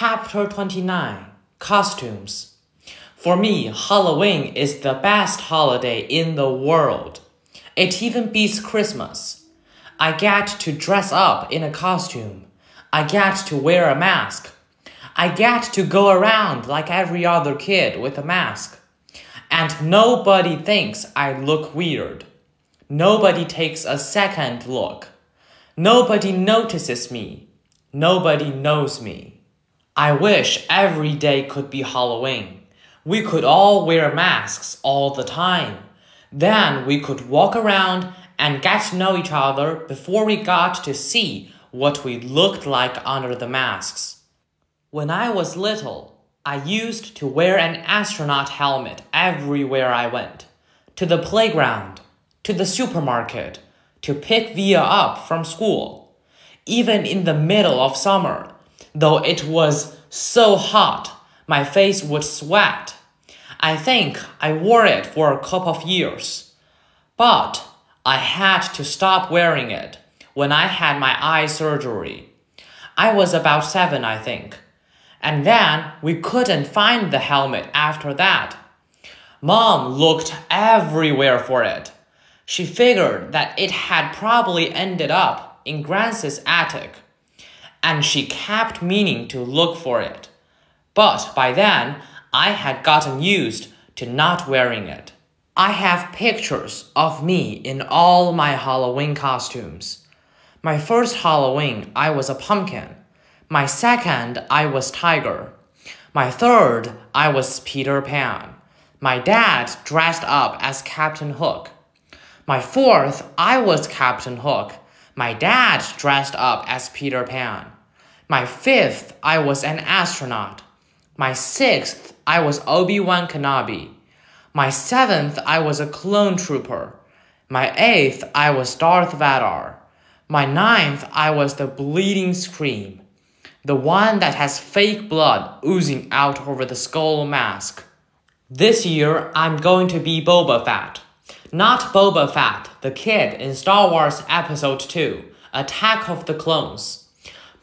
Chapter 29 Costumes. For me, Halloween is the best holiday in the world. It even beats Christmas. I get to dress up in a costume. I get to wear a mask. I get to go around like every other kid with a mask. And nobody thinks I look weird. Nobody takes a second look. Nobody notices me. Nobody knows me. I wish every day could be Halloween. We could all wear masks all the time. Then we could walk around and get to know each other before we got to see what we looked like under the masks. When I was little, I used to wear an astronaut helmet everywhere I went to the playground, to the supermarket, to pick Via up from school. Even in the middle of summer, though it was so hot, my face would sweat. I think I wore it for a couple of years. But I had to stop wearing it when I had my eye surgery. I was about seven, I think. And then we couldn't find the helmet after that. Mom looked everywhere for it. She figured that it had probably ended up in Grans's attic, and she kept meaning to look for it. But by then, I had gotten used to not wearing it. I have pictures of me in all my Halloween costumes. My first Halloween, I was a pumpkin. My second, I was Tigger. My third, I was Peter Pan. My dad dressed up as Captain Hook. My fourth, I was Captain Hook. My dad dressed up as Peter Pan. My fifth, I was an astronaut. My sixth, I was Obi Wan Kenobi. My seventh, I was a clone trooper. My eighth, I was Darth Vader. My ninth, I was the bleeding scream. The one that has fake blood oozing out over the skull mask. This year, I'm going to be Boba Fett. Not Boba Fett, the kid in Star Wars Episode 2, Attack of the Clones,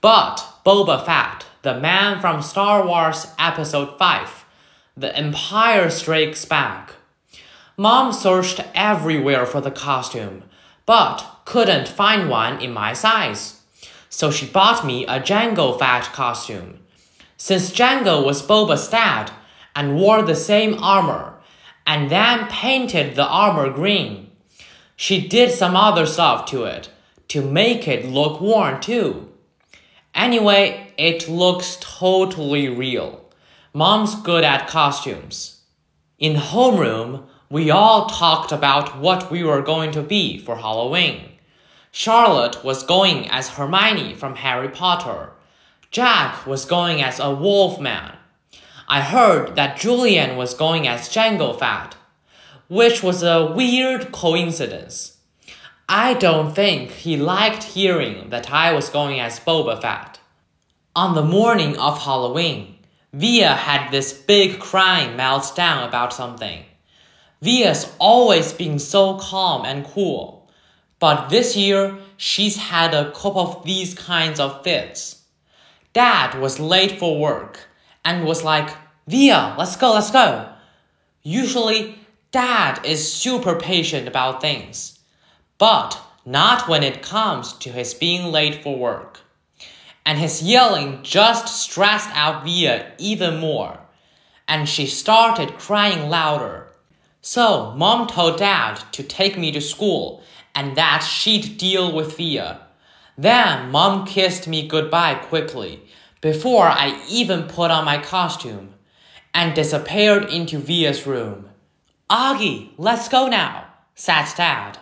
but Boba Fett, the man from Star Wars Episode 5, The Empire Strikes Back. Mom searched everywhere for the costume, but couldn't find one in my size. So she bought me a Jango Fett costume. Since Jango was Boba's dad and wore the same armor, and then painted the armor green, she did some other stuff to it to make it look worn too. Anyway, it looks totally real. Mom's good at costumes. In homeroom, we all talked about what we were going to be for Halloween. Charlotte was going as Hermione from Harry Potter. Jack was going as a wolf man. I heard that Julian was going as Jango Fett, which was a weird coincidence. I don't think he liked hearing that I was going as Boba Fett. On the morning of Halloween, Via had this big crying meltdown about something. Via's always been so calm and cool. But this year, she's had a couple of these kinds of fits. Dad was late for work and was like, Via, let's go, let's go. Usually, Dad is super patient about things, but not when it comes to his being late for work. And his yelling just stressed out Via even more, and she started crying louder. So, Mom told Dad to take me to school and that she'd deal with Via. Then mom kissed me goodbye quickly before I even put on my costume and disappeared into Via's room. Augie, let's go now, said Dad.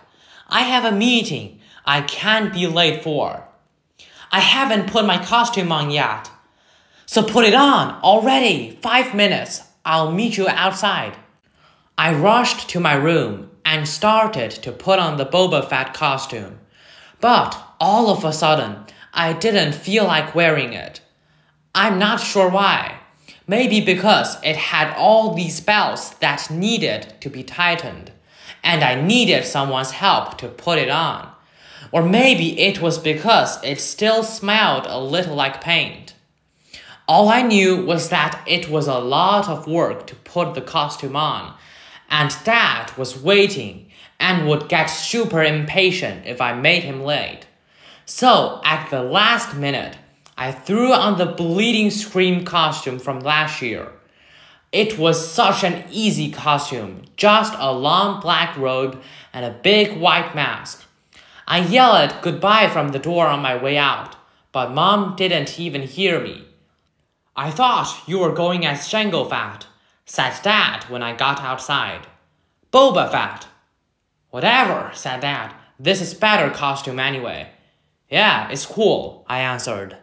I have a meeting I can't be late for. I haven't put my costume on yet. So put it on already. Five minutes. I'll meet you outside. I rushed to my room and started to put on the Boba Fett costume. But all of a sudden, I didn't feel like wearing it. I'm not sure why. Maybe because it had all these belts that needed to be tightened, and I needed someone's help to put it on. Or maybe it was because it still smelled a little like paint. All I knew was that it was a lot of work to put the costume on, and Dad was waiting and would get super impatient if I made him late. So, at the last minute, I threw on the bleeding scream costume from last year. It was such an easy costume, just a long black robe and a big white mask. I yelled goodbye from the door on my way out, but Mom didn't even hear me. I thought you were going as Jango Fett, said Dad when I got outside. Boba Fett. Whatever, said Dad. This is better costume anyway. Yeah, it's cool, I answered.